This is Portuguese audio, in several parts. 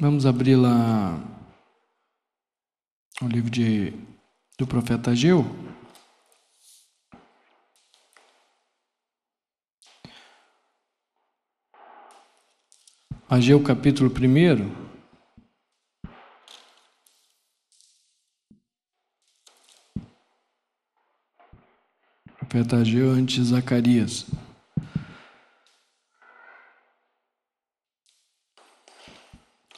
Vamos abrir lá o livro de, do profeta Ageu. Ageu capítulo 1. Profeta Ageu antes Zacarias.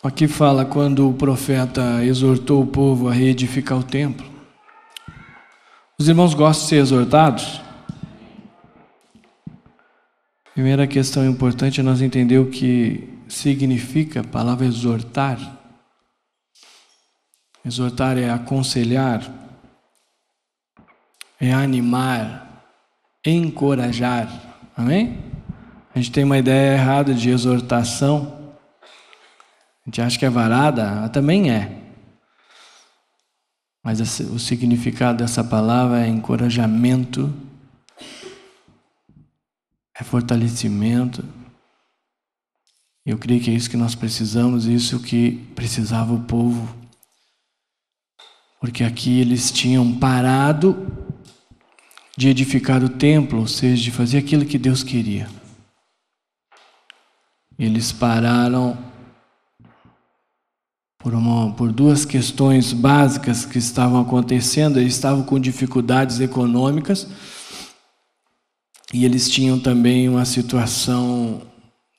Aqui fala quando o profeta exortou o povo a reedificar o templo. Os irmãos gostam de ser exortados? Primeira questão importante é nós entender o que significa a palavra exortar. Exortar é aconselhar, é animar, encorajar. Amém? A gente tem uma ideia errada de exortação. A gente acha que é varada, também é. Mas o significado dessa palavra é encorajamento, é fortalecimento. Eu creio que é isso que nós precisamos, isso que precisava o povo. Porque aqui eles tinham parado de edificar o templo, ou seja, de fazer aquilo que Deus queria. Eles pararam por, uma, por duas questões básicas que estavam acontecendo. Eles estavam com dificuldades econômicas e eles tinham também uma situação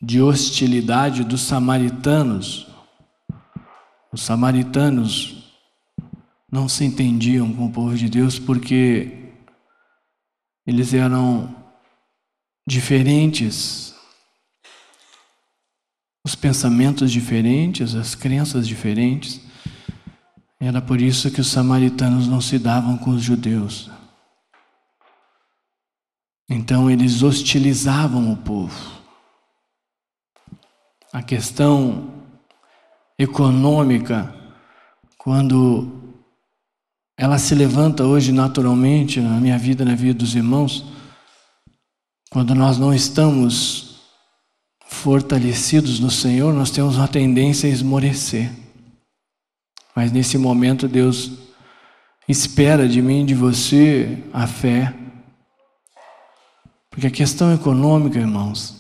de hostilidade dos samaritanos. Os samaritanos não se entendiam com o povo de Deus porque eles eram diferentes os pensamentos diferentes, as crenças diferentes. Era por isso que os samaritanos não se davam com os judeus. Então eles hostilizavam o povo. A questão econômica, quando ela se levanta hoje naturalmente na minha vida, na vida dos irmãos, quando nós não estamos fortalecidos no Senhor, nós temos uma tendência a esmorecer. Mas nesse momento Deus espera de mim e de você a fé. Porque a questão econômica, irmãos,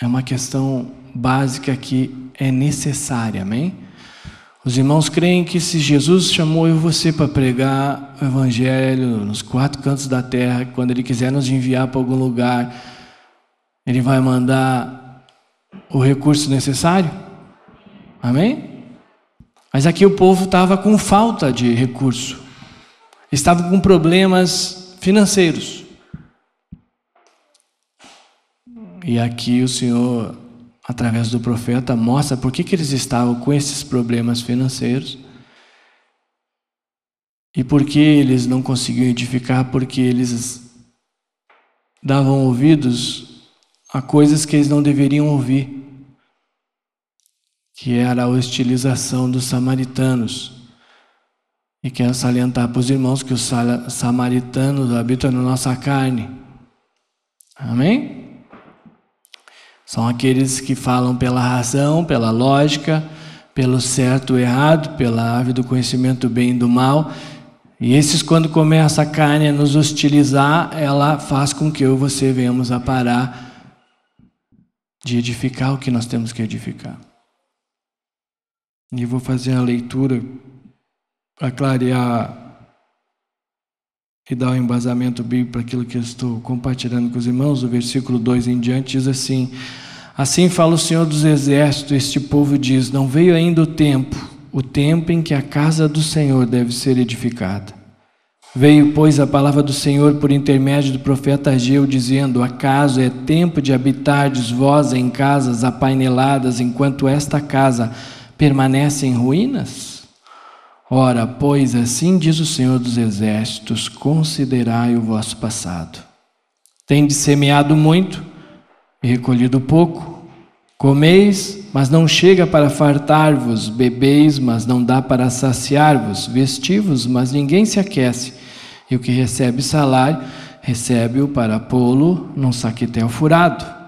é uma questão básica que é necessária, amém? Os irmãos creem que se Jesus chamou eu e você para pregar o Evangelho nos quatro cantos da terra, quando Ele quiser nos enviar para algum lugar, Ele vai mandar o recurso necessário? Amém? Mas aqui o povo estava com falta de recurso, estava com problemas financeiros. E aqui o Senhor, através do profeta, mostra por que, que eles estavam com esses problemas financeiros. E por que eles não conseguiam edificar? Porque eles davam ouvidos a coisas que eles não deveriam ouvir que era a hostilização dos samaritanos. E quero salientar para os irmãos que os samaritanos habitam na nossa carne. Amém? São aqueles que falam pela razão, pela lógica, pelo certo e errado, pela ave do conhecimento do bem e do mal. E esses, quando começa a carne a nos hostilizar, ela faz com que eu e você venhamos a parar de edificar o que nós temos que edificar. E vou fazer a leitura para clarear e dar um embasamento bíblico para aquilo que eu estou compartilhando com os irmãos. O versículo 2 em diante diz assim: Assim fala o Senhor dos Exércitos, este povo diz: Não veio ainda o tempo, o tempo em que a casa do Senhor deve ser edificada. Veio, pois, a palavra do Senhor por intermédio do profeta Ageu, dizendo: Acaso é tempo de habitardes vós em casas apaineladas, enquanto esta casa permanece em ruínas? Ora, pois assim diz o Senhor dos Exércitos: considerai o vosso passado. Tendes semeado muito e recolhido pouco. Comeis, mas não chega para fartar-vos, bebeis, mas não dá para saciar-vos, vestivos, mas ninguém se aquece. E o que recebe salário, recebe-o para pô-lo num saquetel furado.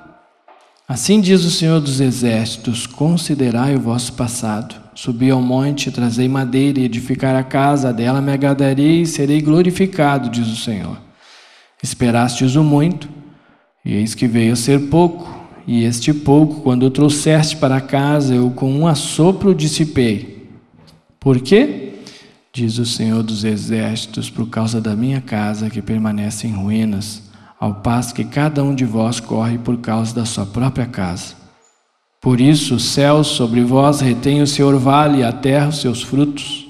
Assim diz o Senhor dos Exércitos: Considerai o vosso passado. Subi ao monte, trazei madeira e edificar a casa, dela me agradarei e serei glorificado, diz o Senhor. Esperastes o muito, e eis que veio a ser pouco, e este pouco, quando o trouxeste para casa, eu com um assopro dissipei. Por quê? Diz o Senhor dos Exércitos, por causa da minha casa que permanece em ruínas ao passo que cada um de vós corre por causa da sua própria casa. Por isso, os céus sobre vós retêm o seu orvalho e a terra os seus frutos.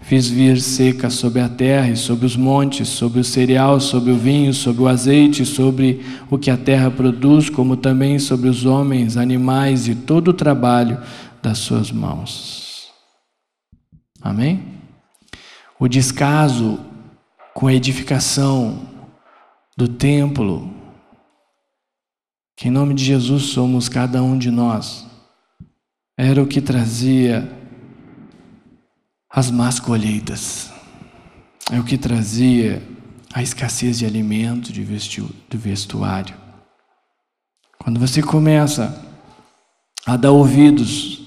Fiz vir seca sobre a terra e sobre os montes, sobre o cereal, sobre o vinho, sobre o azeite, sobre o que a terra produz, como também sobre os homens, animais e todo o trabalho das suas mãos. Amém? O descaso com a edificação do templo, que em nome de Jesus somos cada um de nós, era o que trazia as más colheitas, é o que trazia a escassez de alimento, de, de vestuário. Quando você começa a dar ouvidos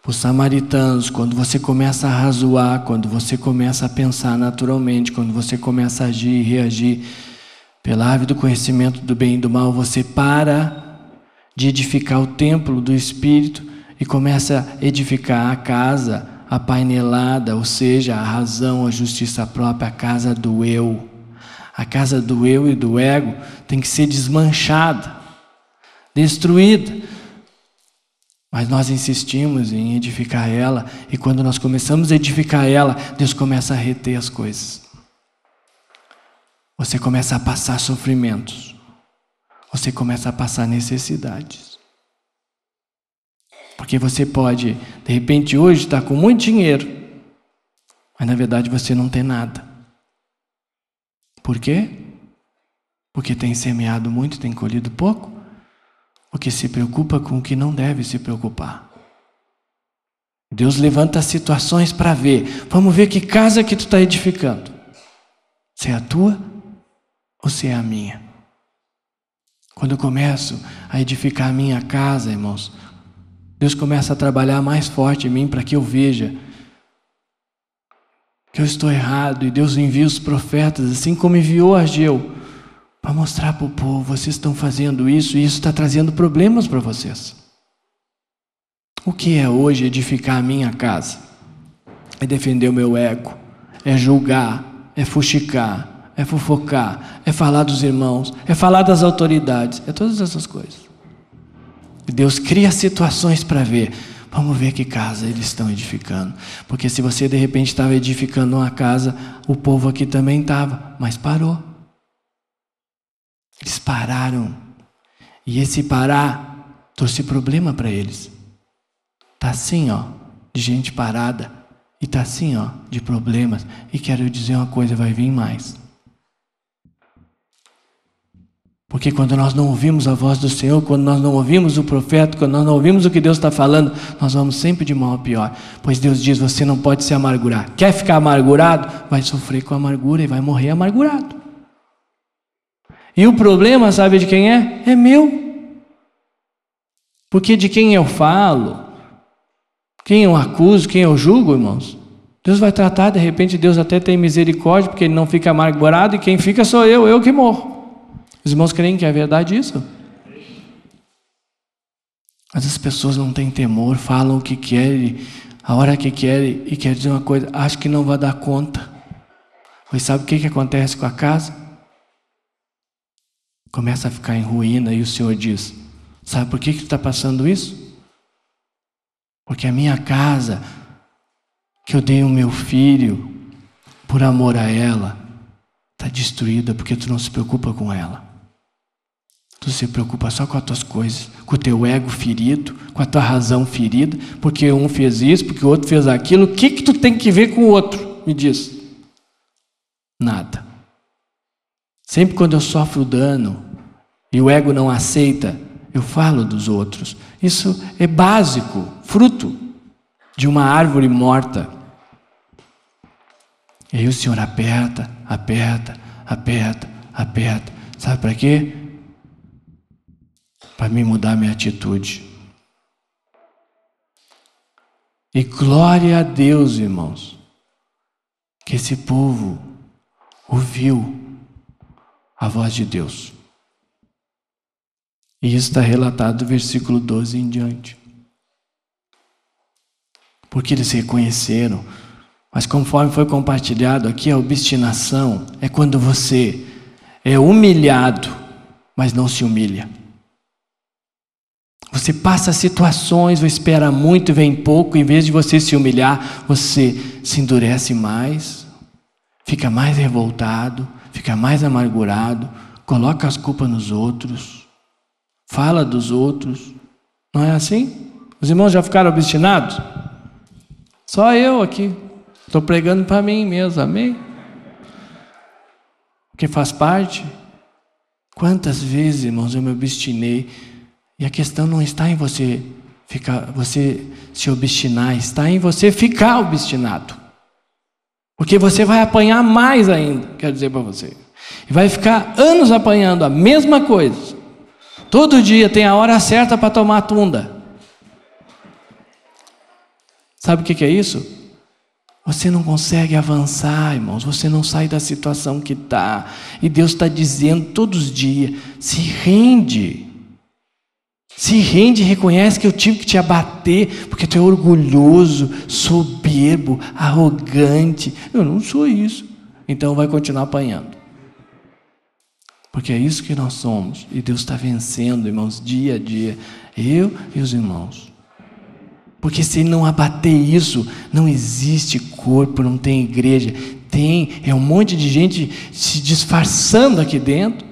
para os samaritanos, quando você começa a razoar, quando você começa a pensar naturalmente, quando você começa a agir e reagir pela árvore do conhecimento do bem e do mal, você para de edificar o templo do Espírito e começa a edificar a casa, a painelada, ou seja, a razão, a justiça própria, a casa do eu. A casa do eu e do ego tem que ser desmanchada, destruída. Mas nós insistimos em edificar ela, e quando nós começamos a edificar ela, Deus começa a reter as coisas você começa a passar sofrimentos, você começa a passar necessidades. Porque você pode, de repente, hoje estar com muito dinheiro, mas na verdade você não tem nada. Por quê? Porque tem semeado muito, tem colhido pouco? Porque se preocupa com o que não deve se preocupar. Deus levanta situações para ver. Vamos ver que casa que tu está edificando. Se é a tua ou se é a minha? Quando eu começo a edificar a minha casa, irmãos, Deus começa a trabalhar mais forte em mim para que eu veja que eu estou errado e Deus envia os profetas, assim como enviou Ageu, para mostrar para o povo: vocês estão fazendo isso e isso está trazendo problemas para vocês. O que é hoje edificar a minha casa? É defender o meu ego, é julgar, é fuxicar, é fofocar, é falar dos irmãos, é falar das autoridades, é todas essas coisas. Deus cria situações para ver. Vamos ver que casa eles estão edificando. Porque se você de repente estava edificando uma casa, o povo aqui também estava, mas parou. Eles pararam. E esse parar trouxe problema para eles. Tá assim, ó, de gente parada. E tá assim, ó, de problemas. E quero dizer uma coisa, vai vir mais. Porque quando nós não ouvimos a voz do Senhor, quando nós não ouvimos o profeta, quando nós não ouvimos o que Deus está falando, nós vamos sempre de mal a pior. Pois Deus diz: você não pode se amargurar. Quer ficar amargurado? Vai sofrer com amargura e vai morrer amargurado. E o problema, sabe de quem é? É meu. Porque de quem eu falo, quem eu acuso, quem eu julgo, irmãos, Deus vai tratar, de repente Deus até tem misericórdia, porque ele não fica amargurado, e quem fica sou eu, eu que morro. Os irmãos creem que é verdade isso? Mas as pessoas não têm temor, falam o que querem, a hora que querem, e quer dizer uma coisa, acho que não vai dar conta. Pois sabe o que, que acontece com a casa? Começa a ficar em ruína e o Senhor diz: Sabe por que, que está passando isso? Porque a minha casa, que eu dei o meu filho por amor a ela, está destruída porque tu não se preocupa com ela. Tu se preocupa só com as tuas coisas, com o teu ego ferido, com a tua razão ferida, porque um fez isso, porque o outro fez aquilo. O que, que tu tem que ver com o outro? Me diz. Nada. Sempre quando eu sofro dano e o ego não aceita, eu falo dos outros. Isso é básico, fruto de uma árvore morta. E aí o Senhor aperta, aperta, aperta, aperta. Sabe para quê? Para me mudar minha atitude. E glória a Deus, irmãos, que esse povo ouviu a voz de Deus. E isso está relatado no versículo 12 em diante. Porque eles reconheceram. Mas conforme foi compartilhado aqui, a obstinação é quando você é humilhado, mas não se humilha. Você passa situações, ou espera muito e vem pouco, em vez de você se humilhar, você se endurece mais, fica mais revoltado, fica mais amargurado, coloca as culpas nos outros, fala dos outros. Não é assim? Os irmãos já ficaram obstinados? Só eu aqui. Estou pregando para mim mesmo, amém? Que faz parte. Quantas vezes, irmãos, eu me obstinei e a questão não está em você ficar, você se obstinar, está em você ficar obstinado. Porque você vai apanhar mais ainda, quero dizer para você. E vai ficar anos apanhando a mesma coisa. Todo dia tem a hora certa para tomar tunda. Sabe o que é isso? Você não consegue avançar, irmãos. Você não sai da situação que está. E Deus está dizendo todos os dias: se rende. Se rende e reconhece que eu tive que te abater, porque tu é orgulhoso, soberbo, arrogante. Eu não sou isso. Então vai continuar apanhando. Porque é isso que nós somos. E Deus está vencendo, irmãos, dia a dia. Eu e os irmãos. Porque se ele não abater isso, não existe corpo, não tem igreja. Tem, é um monte de gente se disfarçando aqui dentro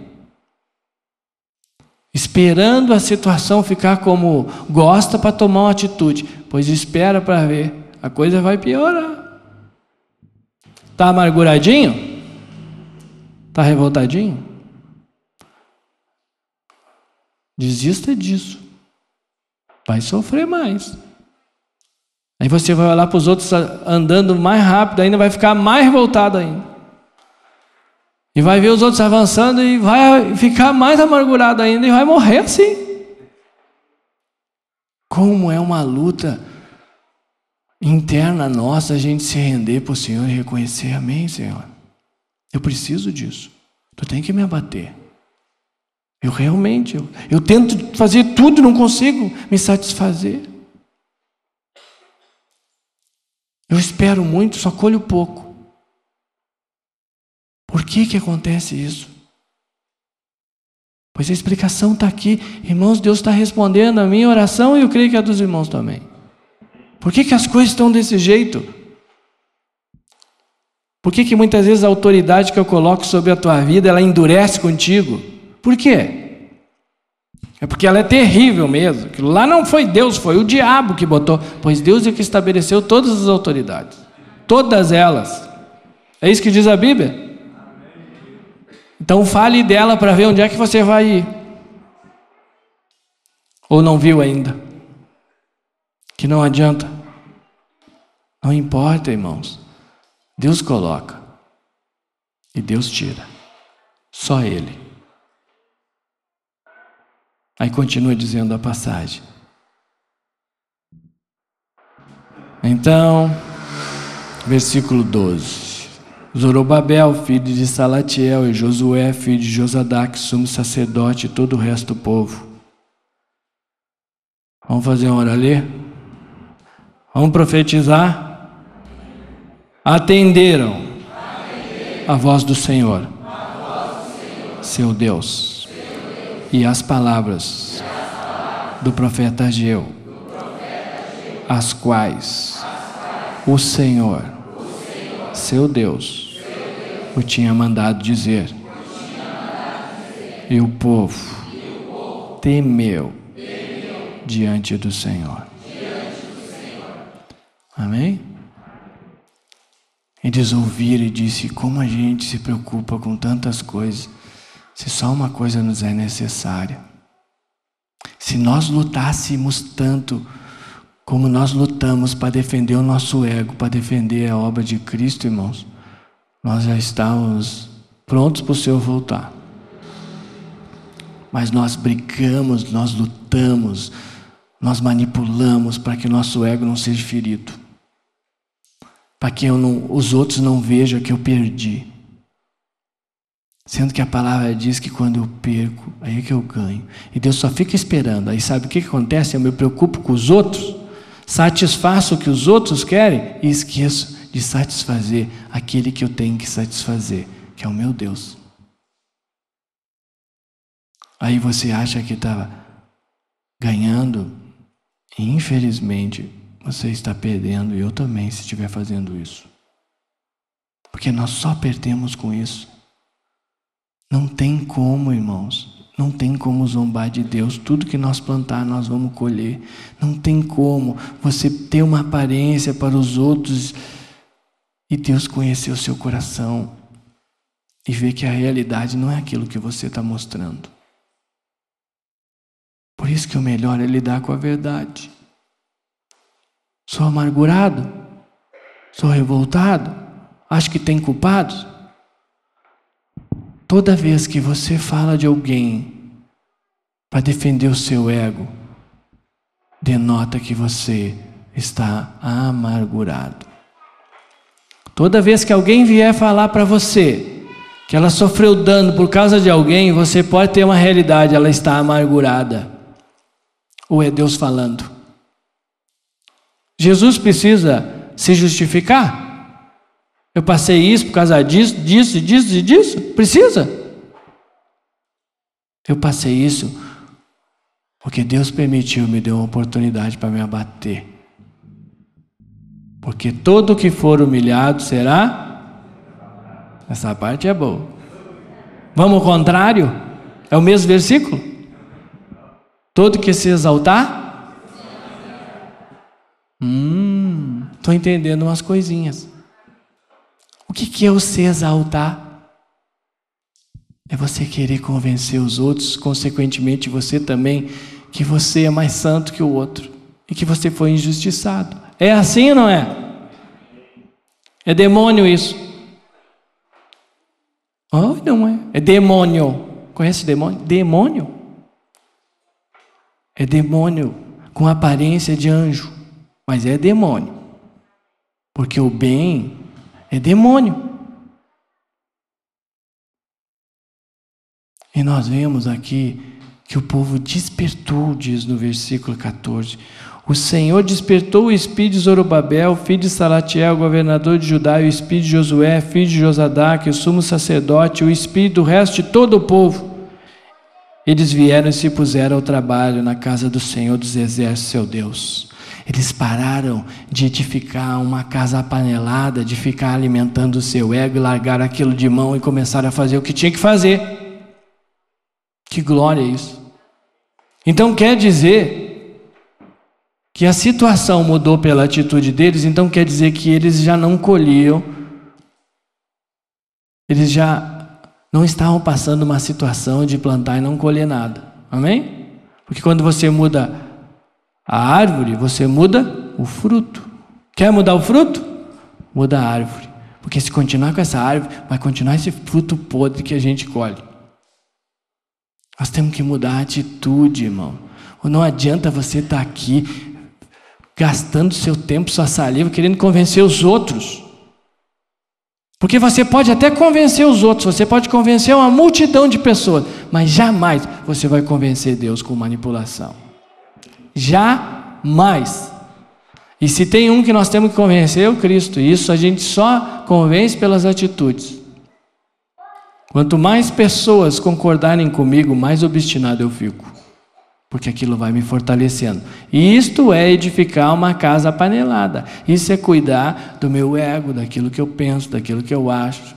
esperando a situação ficar como gosta para tomar uma atitude, pois espera para ver, a coisa vai piorar. Tá amarguradinho? Tá revoltadinho? Desista disso. Vai sofrer mais. Aí você vai olhar para os outros andando mais rápido, ainda vai ficar mais revoltado ainda. E vai ver os outros avançando e vai ficar mais amargurado ainda e vai morrer assim. Como é uma luta interna nossa a gente se render para o Senhor e reconhecer, amém, Senhor. Eu preciso disso. Tu tem que me abater. Eu realmente, eu, eu tento fazer tudo não consigo me satisfazer. Eu espero muito, só colho pouco. Por que, que acontece isso? Pois a explicação está aqui. Irmãos, Deus está respondendo a minha oração e eu creio que a dos irmãos também. Por que, que as coisas estão desse jeito? Por que, que muitas vezes a autoridade que eu coloco sobre a tua vida, ela endurece contigo? Por quê? É porque ela é terrível mesmo. Aquilo lá não foi Deus, foi o diabo que botou. Pois Deus é que estabeleceu todas as autoridades. Todas elas. É isso que diz a Bíblia? Então fale dela para ver onde é que você vai ir. Ou não viu ainda? Que não adianta. Não importa, irmãos. Deus coloca e Deus tira. Só Ele. Aí continua dizendo a passagem. Então, versículo 12. Zorobabel, filho de Salatiel, e Josué, filho de Josadac, sumo sacerdote, e todo o resto do povo. Vamos fazer uma hora ali? Vamos profetizar? Atenderam a voz do Senhor, seu Deus, e as palavras do profeta Ageu, as quais o Senhor seu Deus o tinha mandado dizer. E o povo temeu diante do Senhor. Amém? Eles ouviram e disse: Como a gente se preocupa com tantas coisas, se só uma coisa nos é necessária. Se nós lutássemos tanto como nós lutamos para defender o nosso ego, para defender a obra de Cristo, irmãos, nós já estamos prontos para o Senhor voltar. mas nós brigamos, nós lutamos, nós manipulamos para que nosso ego não seja ferido, para que não, os outros não vejam que eu perdi. Sendo que a palavra diz que quando eu perco, aí é que eu ganho. E Deus só fica esperando. Aí sabe o que, que acontece? Eu me preocupo com os outros, satisfaço o que os outros querem e esqueço de satisfazer aquele que eu tenho que satisfazer, que é o meu Deus. Aí você acha que está ganhando, e infelizmente você está perdendo, e eu também, se estiver fazendo isso. Porque nós só perdemos com isso. Não tem como, irmãos. Não tem como zombar de Deus. Tudo que nós plantar, nós vamos colher. Não tem como você ter uma aparência para os outros e Deus conhecer o seu coração e ver que a realidade não é aquilo que você está mostrando. Por isso que o melhor é lidar com a verdade. Sou amargurado? Sou revoltado? Acho que tem culpados? Toda vez que você fala de alguém para defender o seu ego, denota que você está amargurado. Toda vez que alguém vier falar para você que ela sofreu dano por causa de alguém, você pode ter uma realidade, ela está amargurada. Ou é Deus falando? Jesus precisa se justificar? Eu passei isso por causa disso, disso, disso e disso? Precisa? Eu passei isso porque Deus permitiu, me deu uma oportunidade para me abater. Porque todo que for humilhado será. Essa parte é boa. Vamos ao contrário? É o mesmo versículo? Todo que se exaltar? Hum, estou entendendo umas coisinhas. O que, que é o se exaltar? É você querer convencer os outros, consequentemente você também, que você é mais santo que o outro e que você foi injustiçado. É assim ou não é? É demônio isso. Oh, não é. É demônio. Conhece demônio? Demônio. É demônio com aparência de anjo, mas é demônio. Porque o bem é demônio. E nós vemos aqui que o povo despertou, diz no versículo 14. O Senhor despertou o espírito de Zorobabel, filho de Salatiel, governador de Judá, e o espírito de Josué, filho de Josadaque, o sumo sacerdote, o espírito do resto de todo o povo eles vieram e se puseram ao trabalho na casa do Senhor dos Exércitos, seu Deus. Eles pararam de edificar uma casa apanelada, de ficar alimentando o seu ego e largaram aquilo de mão e começaram a fazer o que tinha que fazer. Que glória é isso! Então quer dizer que a situação mudou pela atitude deles, então quer dizer que eles já não colhiam, eles já não estavam passando uma situação de plantar e não colher nada. Amém? Porque quando você muda a árvore, você muda o fruto. Quer mudar o fruto? Muda a árvore. Porque se continuar com essa árvore, vai continuar esse fruto podre que a gente colhe. Nós temos que mudar a atitude, irmão. Não adianta você estar aqui gastando seu tempo, sua saliva, querendo convencer os outros. Porque você pode até convencer os outros, você pode convencer uma multidão de pessoas, mas jamais você vai convencer Deus com manipulação. Jamais. E se tem um que nós temos que convencer, é o Cristo. E isso a gente só convence pelas atitudes. Quanto mais pessoas concordarem comigo, mais obstinado eu fico porque aquilo vai me fortalecendo. E isto é edificar uma casa panelada. Isso é cuidar do meu ego, daquilo que eu penso, daquilo que eu acho.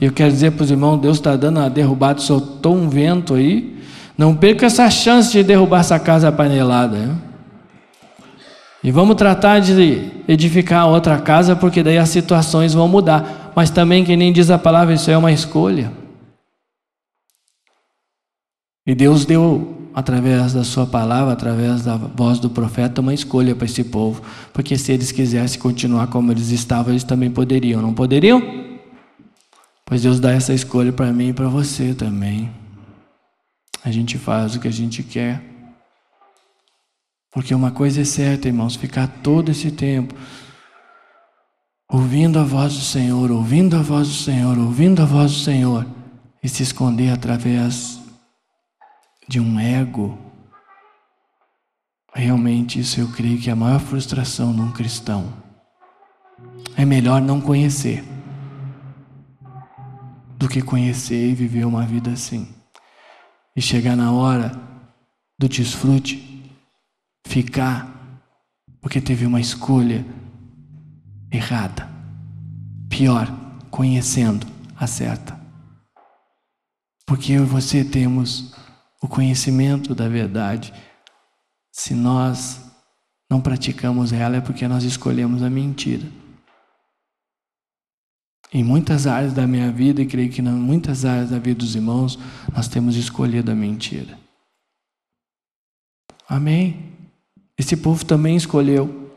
Eu quero dizer para os irmãos, Deus está dando uma derrubada, soltou um vento aí. Não perca essa chance de derrubar essa casa panelada. E vamos tratar de edificar outra casa, porque daí as situações vão mudar. Mas também, que nem diz a palavra, isso é uma escolha. E Deus deu através da sua palavra, através da voz do profeta, uma escolha para esse povo. Porque se eles quisessem continuar como eles estavam, eles também poderiam, não poderiam? Pois Deus dá essa escolha para mim e para você também. A gente faz o que a gente quer. Porque uma coisa é certa, irmãos, ficar todo esse tempo ouvindo a voz do Senhor, ouvindo a voz do Senhor, ouvindo a voz do Senhor, e se esconder através de um ego. Realmente, isso eu creio que é a maior frustração de um cristão. É melhor não conhecer do que conhecer e viver uma vida assim. E chegar na hora do desfrute, ficar, porque teve uma escolha errada. Pior, conhecendo a certa. Porque eu e você temos o conhecimento da verdade. Se nós não praticamos ela, é porque nós escolhemos a mentira. Em muitas áreas da minha vida, e creio que em muitas áreas da vida dos irmãos, nós temos escolhido a mentira. Amém? Esse povo também escolheu.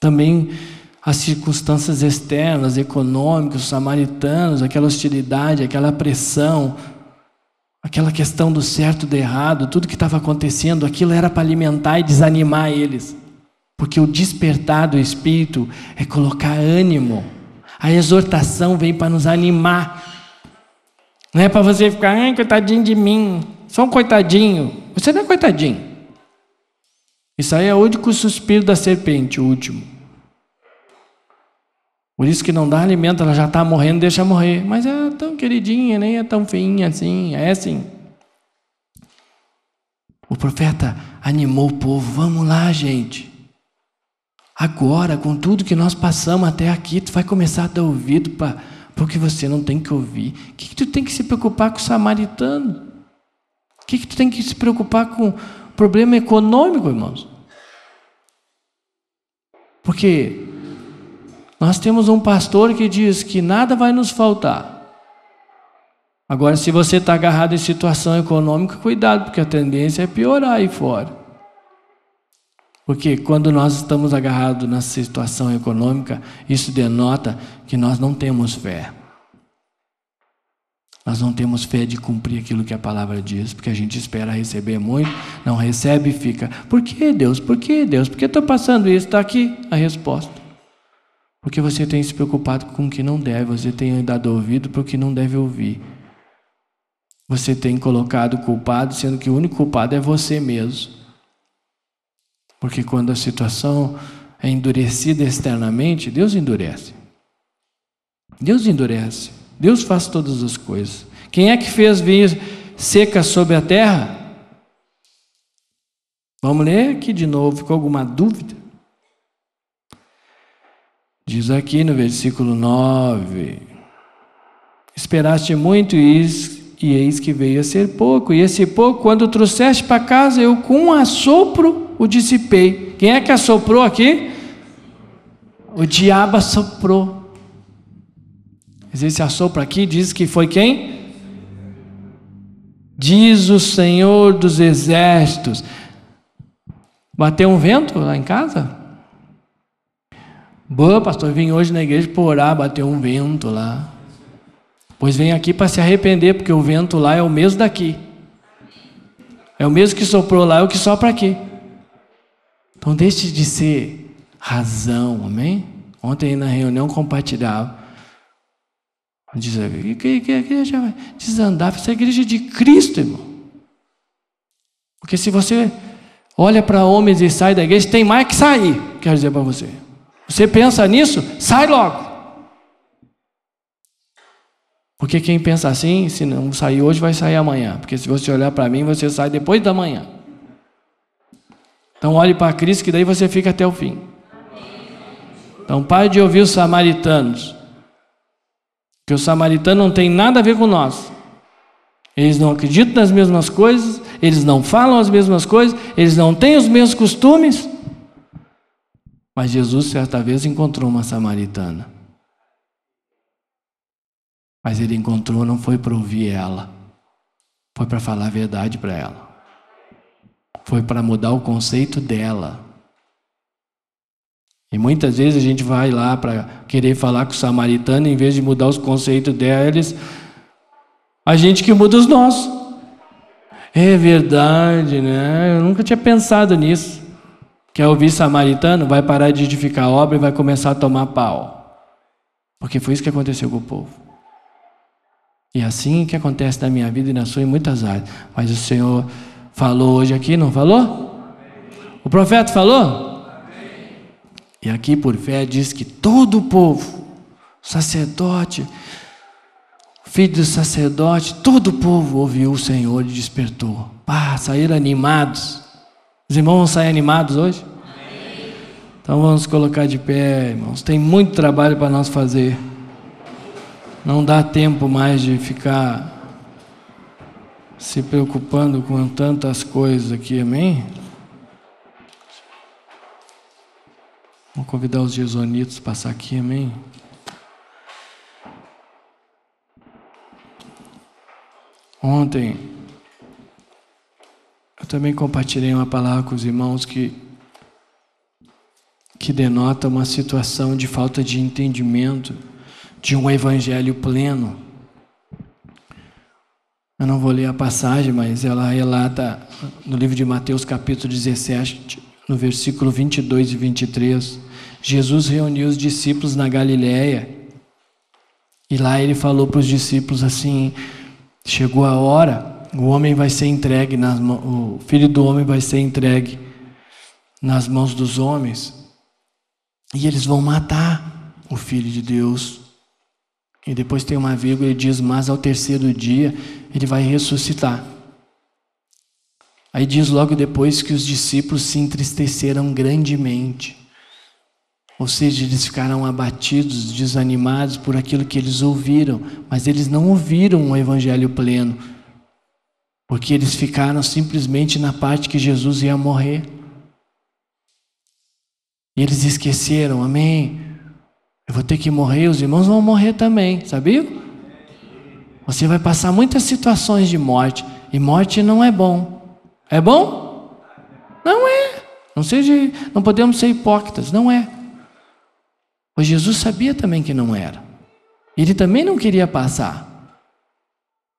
Também as circunstâncias externas, econômicas, os samaritanos, aquela hostilidade, aquela pressão, aquela questão do certo do errado, tudo que estava acontecendo, aquilo era para alimentar e desanimar eles. Porque o despertar do espírito é colocar ânimo. A exortação vem para nos animar. Não é para você ficar, ai, coitadinho de mim. Só um coitadinho. Você não é coitadinho. Isso aí é o único suspiro da serpente, o último. Por isso que não dá alimento, ela já está morrendo, deixa morrer. Mas é tão queridinha, nem é tão feinha assim, é assim. O profeta animou o povo, vamos lá, gente. Agora, com tudo que nós passamos até aqui, tu vai começar a dar ouvido para o que você não tem que ouvir. O que, que tu tem que se preocupar com o samaritano? O que, que tu tem que se preocupar com problema econômico, irmãos? Porque nós temos um pastor que diz que nada vai nos faltar. Agora, se você está agarrado em situação econômica, cuidado, porque a tendência é piorar aí fora. Porque quando nós estamos agarrados na situação econômica, isso denota que nós não temos fé. Nós não temos fé de cumprir aquilo que a palavra diz, porque a gente espera receber muito, não recebe e fica. Por que Deus? Por que Deus? Por que estou passando isso? Está aqui a resposta. Porque você tem se preocupado com o que não deve, você tem dado ouvido para o que não deve ouvir. Você tem colocado culpado, sendo que o único culpado é você mesmo. Porque quando a situação é endurecida externamente, Deus endurece. Deus endurece. Deus faz todas as coisas. Quem é que fez vir seca sobre a terra? Vamos ler aqui de novo. Ficou alguma dúvida? Diz aqui no versículo 9: Esperaste muito e eis que veio a ser pouco. E esse pouco, quando trouxeste para casa, eu com um assopro o dissipei. Quem é que assoprou aqui? O diabo assoprou. Esse assopro aqui diz que foi quem? Diz o Senhor dos Exércitos. Bateu um vento lá em casa? Boa, pastor, vim hoje na igreja por orar, bateu um vento lá. Pois vem aqui para se arrepender, porque o vento lá é o mesmo daqui. É o mesmo que soprou lá, é o que sopra aqui. Então deixe de ser razão, amém? Ontem na reunião compartilhava. Diz a igreja vai desandar, essa é a igreja de Cristo, irmão. Porque se você olha para homens e sai da igreja, tem mais que sair, quero dizer para você. Você pensa nisso, sai logo. Porque quem pensa assim, se não sair hoje, vai sair amanhã. Porque se você olhar para mim, você sai depois da manhã. Então olhe para Cristo que daí você fica até o fim. Então pare de ouvir os samaritanos. Que o samaritano não tem nada a ver com nós. Eles não acreditam nas mesmas coisas, eles não falam as mesmas coisas, eles não têm os mesmos costumes. Mas Jesus certa vez encontrou uma samaritana. Mas ele encontrou não foi para ouvir ela, foi para falar a verdade para ela foi para mudar o conceito dela. E muitas vezes a gente vai lá para querer falar com o samaritano, em vez de mudar os conceitos deles, a gente que muda os nossos. É verdade, né? Eu nunca tinha pensado nisso. Quer ouvir samaritano? Vai parar de edificar a obra e vai começar a tomar pau. Porque foi isso que aconteceu com o povo. E é assim que acontece na minha vida e na sua em muitas áreas. Mas o Senhor falou hoje aqui, não falou? O profeta falou? E aqui por fé diz que todo o povo, sacerdote, filho do sacerdote, todo o povo ouviu o Senhor e despertou. Pá, saíram animados. Os irmãos vão sair animados hoje? Então vamos colocar de pé, irmãos. Tem muito trabalho para nós fazer. Não dá tempo mais de ficar se preocupando com tantas coisas aqui, amém? Vou convidar os jesonitos a passar aqui, amém? Ontem, eu também compartilhei uma palavra com os irmãos que, que denota uma situação de falta de entendimento de um evangelho pleno. Eu não vou ler a passagem, mas ela relata no livro de Mateus, capítulo 17, no versículo 22 e 23. Jesus reuniu os discípulos na Galiléia e lá ele falou para os discípulos assim: chegou a hora, o homem vai ser entregue nas o filho do homem vai ser entregue nas mãos dos homens e eles vão matar o filho de Deus. E depois tem uma vírgula e diz: Mas ao terceiro dia ele vai ressuscitar. Aí diz logo depois que os discípulos se entristeceram grandemente. Ou seja, eles ficaram abatidos, desanimados por aquilo que eles ouviram, mas eles não ouviram o evangelho pleno, porque eles ficaram simplesmente na parte que Jesus ia morrer. E eles esqueceram, amém. Eu vou ter que morrer, os irmãos vão morrer também, sabia? Você vai passar muitas situações de morte, e morte não é bom. É bom? Não é. Não seja, não podemos ser hipócritas, não é. Pois Jesus sabia também que não era. Ele também não queria passar.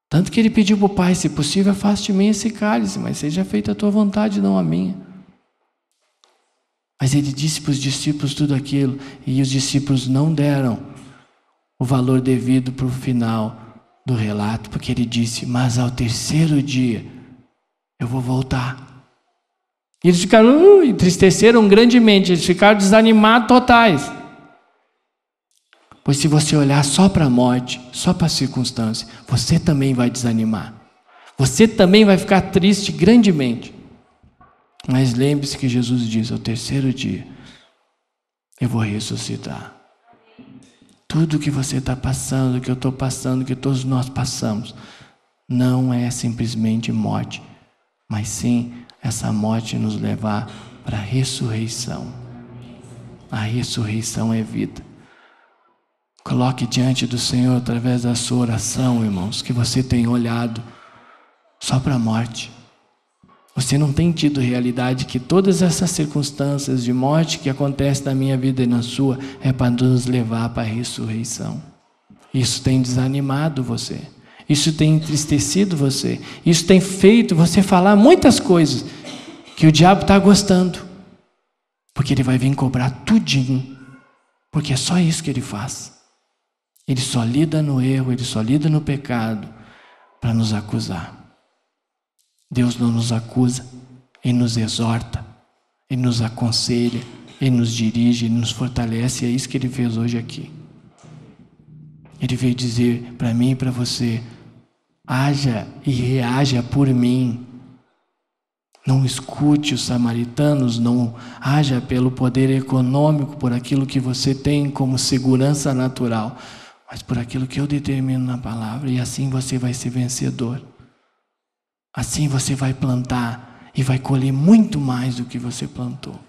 Tanto que ele pediu para o Pai: se possível, afaste de mim esse cálice, mas seja feita a tua vontade, não a minha. Mas ele disse para os discípulos tudo aquilo, e os discípulos não deram o valor devido para o final do relato, porque ele disse: Mas ao terceiro dia eu vou voltar. E eles ficaram, uh, entristeceram grandemente, eles ficaram desanimados totais. Pois se você olhar só para a morte, só para a circunstância, você também vai desanimar. Você também vai ficar triste grandemente. Mas lembre-se que Jesus diz: ao terceiro dia, eu vou ressuscitar. Tudo que você está passando, que eu estou passando, que todos nós passamos, não é simplesmente morte, mas sim essa morte nos levar para a ressurreição. A ressurreição é vida. Coloque diante do Senhor, através da sua oração, irmãos, que você tem olhado só para a morte. Você não tem tido realidade que todas essas circunstâncias de morte que acontecem na minha vida e na sua é para nos levar para a ressurreição. Isso tem desanimado você. Isso tem entristecido você. Isso tem feito você falar muitas coisas que o diabo está gostando. Porque ele vai vir cobrar tudinho. Porque é só isso que ele faz. Ele só lida no erro, ele só lida no pecado para nos acusar. Deus não nos acusa, ele nos exorta, ele nos aconselha, ele nos dirige, ele nos fortalece, e é isso que ele fez hoje aqui. Ele veio dizer para mim e para você: haja e reaja por mim. Não escute os samaritanos, não haja pelo poder econômico, por aquilo que você tem como segurança natural mas por aquilo que eu determino na palavra, e assim você vai ser vencedor. Assim você vai plantar e vai colher muito mais do que você plantou.